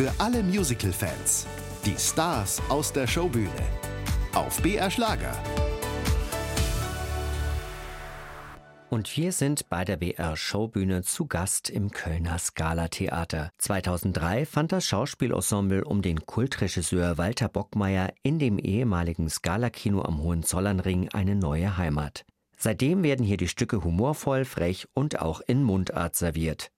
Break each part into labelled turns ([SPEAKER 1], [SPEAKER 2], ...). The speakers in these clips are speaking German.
[SPEAKER 1] Für alle Musical-Fans. Die Stars aus der Showbühne. Auf BR Schlager.
[SPEAKER 2] Und wir sind bei der BR Showbühne zu Gast im Kölner Scala Theater. 2003 fand das Schauspielensemble um den Kultregisseur Walter Bockmeier in dem ehemaligen Scala Kino am Hohenzollernring eine neue Heimat. Seitdem werden hier die Stücke humorvoll, frech und auch in Mundart serviert.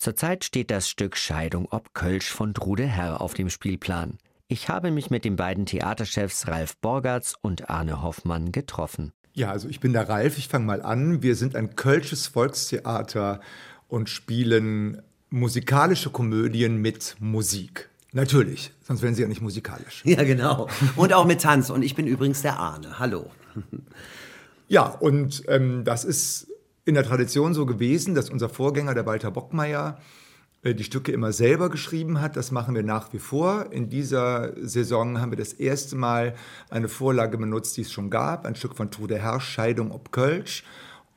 [SPEAKER 2] Zurzeit steht das Stück Scheidung ob Kölsch von Trude Herr auf dem Spielplan. Ich habe mich mit den beiden Theaterchefs Ralf Borgatz und Arne Hoffmann getroffen.
[SPEAKER 3] Ja, also ich bin der Ralf, ich fange mal an. Wir sind ein kölsches Volkstheater und spielen musikalische Komödien mit Musik. Natürlich, sonst wären sie ja nicht musikalisch.
[SPEAKER 4] Ja, genau. Und auch mit Tanz. Und ich bin übrigens der Arne. Hallo.
[SPEAKER 3] Ja, und ähm, das ist in der Tradition so gewesen, dass unser Vorgänger, der Walter Bockmeier, äh, die Stücke immer selber geschrieben hat. Das machen wir nach wie vor. In dieser Saison haben wir das erste Mal eine Vorlage benutzt, die es schon gab. Ein Stück von Trude Herr, Scheidung ob Kölsch.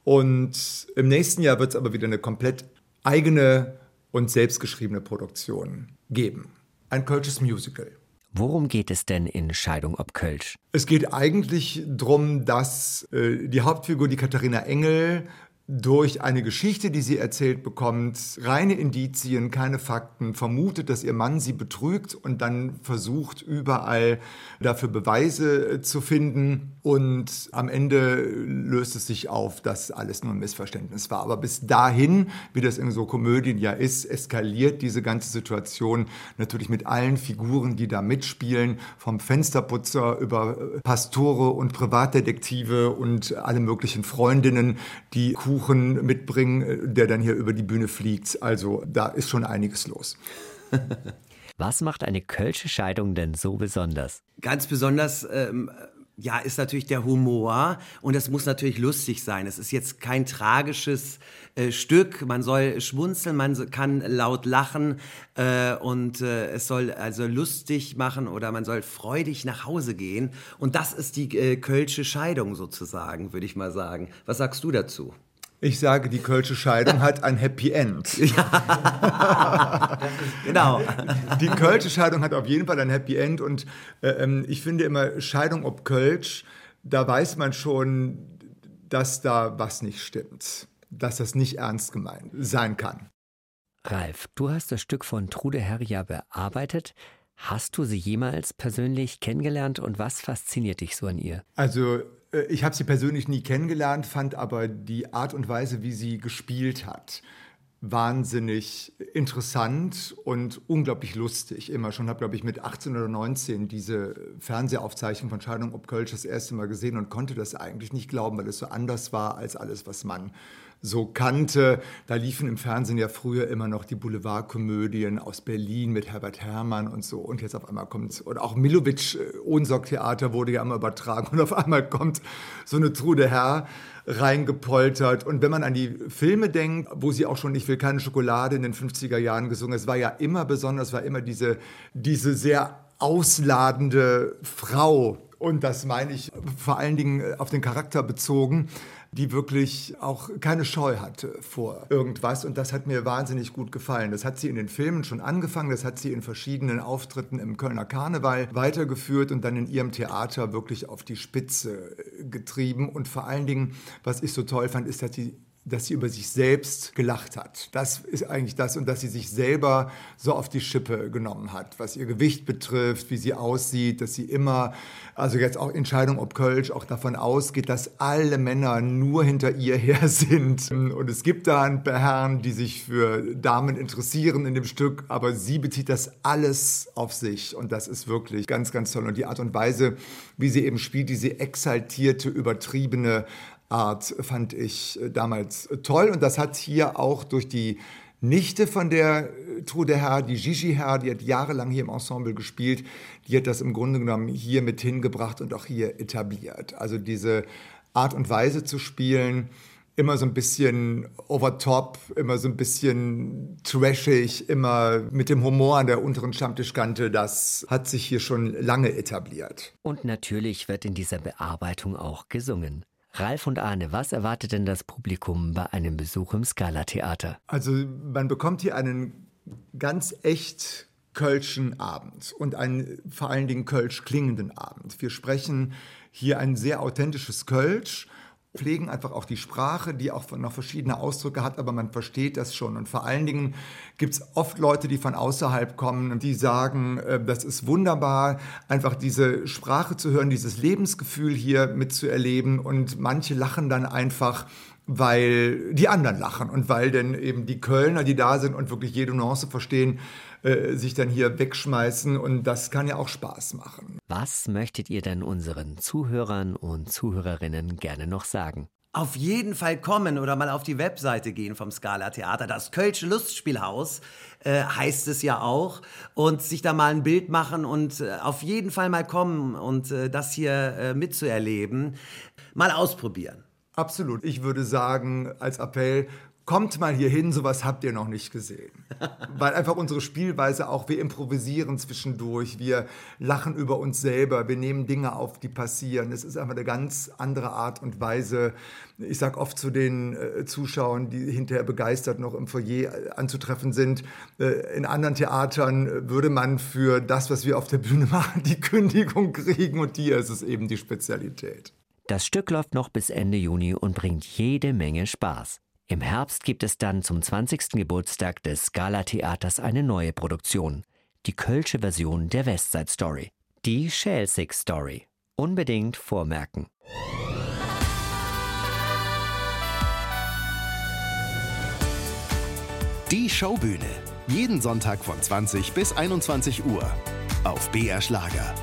[SPEAKER 3] Und im nächsten Jahr wird es aber wieder eine komplett eigene und selbstgeschriebene Produktion geben. Ein Kölsches Musical.
[SPEAKER 2] Worum geht es denn in Scheidung ob Kölsch?
[SPEAKER 3] Es geht eigentlich darum, dass äh, die Hauptfigur, die Katharina Engel, durch eine Geschichte, die sie erzählt bekommt, reine Indizien, keine Fakten, vermutet, dass ihr Mann sie betrügt und dann versucht überall dafür Beweise äh, zu finden. Und am Ende löst es sich auf, dass alles nur ein Missverständnis war. Aber bis dahin, wie das in so Komödien ja ist, eskaliert diese ganze Situation natürlich mit allen Figuren, die da mitspielen, vom Fensterputzer über äh, Pastore und Privatdetektive und alle möglichen Freundinnen, die Kuchen mitbringen, äh, der dann hier über die Bühne fliegt. Also da ist schon einiges los.
[SPEAKER 2] Was macht eine Kölsche Scheidung denn so besonders?
[SPEAKER 4] Ganz besonders ähm, ja, ist natürlich der Humor und es muss natürlich lustig sein. Es ist jetzt kein tragisches äh, Stück. Man soll schmunzeln, man kann laut lachen äh, und äh, es soll also lustig machen oder man soll freudig nach Hause gehen. Und das ist die äh, Kölsche Scheidung sozusagen, würde ich mal sagen. Was sagst du dazu?
[SPEAKER 3] Ich sage, die Kölsche Scheidung hat ein Happy End. Ja.
[SPEAKER 4] genau.
[SPEAKER 3] Die Kölsche Scheidung hat auf jeden Fall ein Happy End und äh, ähm, ich finde immer Scheidung ob Kölsch, da weiß man schon, dass da was nicht stimmt, dass das nicht ernst gemeint sein kann.
[SPEAKER 2] Ralf, du hast das Stück von Trude Herr bearbeitet. Hast du sie jemals persönlich kennengelernt und was fasziniert dich so an ihr?
[SPEAKER 3] Also ich habe sie persönlich nie kennengelernt, fand aber die Art und Weise, wie sie gespielt hat, wahnsinnig interessant und unglaublich lustig. Immer schon habe, glaube ich, mit 18 oder 19 diese Fernsehaufzeichnung von Scheidung ob Kölsch das erste Mal gesehen und konnte das eigentlich nicht glauben, weil es so anders war als alles, was man so kannte. Da liefen im Fernsehen ja früher immer noch die Boulevardkomödien aus Berlin mit Herbert Herrmann und so. Und jetzt auf einmal kommt, und auch Milovic, äh, Ohnsorg-Theater wurde ja immer übertragen. Und auf einmal kommt so eine Trude Herr reingepoltert. Und wenn man an die Filme denkt, wo sie auch schon Ich will keine Schokolade in den 50er Jahren gesungen, es war ja immer besonders, war immer diese, diese sehr ausladende Frau. Und das meine ich vor allen Dingen auf den Charakter bezogen die wirklich auch keine Scheu hatte vor irgendwas. Und das hat mir wahnsinnig gut gefallen. Das hat sie in den Filmen schon angefangen, das hat sie in verschiedenen Auftritten im Kölner Karneval weitergeführt und dann in ihrem Theater wirklich auf die Spitze getrieben. Und vor allen Dingen, was ich so toll fand, ist, dass sie dass sie über sich selbst gelacht hat. Das ist eigentlich das und dass sie sich selber so auf die Schippe genommen hat, was ihr Gewicht betrifft, wie sie aussieht, dass sie immer, also jetzt auch Entscheidung ob Kölsch, auch davon ausgeht, dass alle Männer nur hinter ihr her sind. Und es gibt da ein paar Herren, die sich für Damen interessieren in dem Stück, aber sie bezieht das alles auf sich und das ist wirklich ganz, ganz toll. Und die Art und Weise, wie sie eben spielt, diese exaltierte, übertriebene Art fand ich äh, damals äh, toll. Und das hat hier auch durch die Nichte von der äh, Trude Herr, die Gigi Herr, die hat jahrelang hier im Ensemble gespielt, die hat das im Grunde genommen hier mit hingebracht und auch hier etabliert. Also diese Art und Weise zu spielen, immer so ein bisschen over top, immer so ein bisschen trashig, immer mit dem Humor an der unteren Stammtischkante, das hat sich hier schon lange etabliert.
[SPEAKER 2] Und natürlich wird in dieser Bearbeitung auch gesungen. Ralf und Arne, was erwartet denn das Publikum bei einem Besuch im Scala-Theater?
[SPEAKER 3] Also man bekommt hier einen ganz echt kölschen Abend und einen vor allen Dingen kölsch klingenden Abend. Wir sprechen hier ein sehr authentisches Kölsch pflegen einfach auch die Sprache, die auch noch verschiedene Ausdrücke hat, aber man versteht das schon. Und vor allen Dingen gibt es oft Leute, die von außerhalb kommen und die sagen, äh, das ist wunderbar, einfach diese Sprache zu hören, dieses Lebensgefühl hier mitzuerleben. Und manche lachen dann einfach weil die anderen lachen und weil denn eben die Kölner, die da sind und wirklich jede Nuance verstehen, äh, sich dann hier wegschmeißen und das kann ja auch Spaß machen.
[SPEAKER 2] Was möchtet ihr denn unseren Zuhörern und Zuhörerinnen gerne noch sagen?
[SPEAKER 4] Auf jeden Fall kommen oder mal auf die Webseite gehen vom Scala Theater. Das Kölsche Lustspielhaus äh, heißt es ja auch. Und sich da mal ein Bild machen und äh, auf jeden Fall mal kommen und äh, das hier äh, mitzuerleben. Mal ausprobieren.
[SPEAKER 3] Absolut. Ich würde sagen, als Appell, kommt mal hier hin, sowas habt ihr noch nicht gesehen. Weil einfach unsere Spielweise auch, wir improvisieren zwischendurch, wir lachen über uns selber, wir nehmen Dinge auf, die passieren. Es ist einfach eine ganz andere Art und Weise. Ich sage oft zu den äh, Zuschauern, die hinterher begeistert noch im Foyer äh, anzutreffen sind, äh, in anderen Theatern würde man für das, was wir auf der Bühne machen, die Kündigung kriegen und hier ist es eben die Spezialität.
[SPEAKER 2] Das Stück läuft noch bis Ende Juni und bringt jede Menge Spaß. Im Herbst gibt es dann zum 20. Geburtstag des Scala-Theaters eine neue Produktion, die kölsche Version der Westside Story, die Schelsig Story. Unbedingt vormerken.
[SPEAKER 1] Die Showbühne. Jeden Sonntag von 20 bis 21 Uhr auf BR Schlager.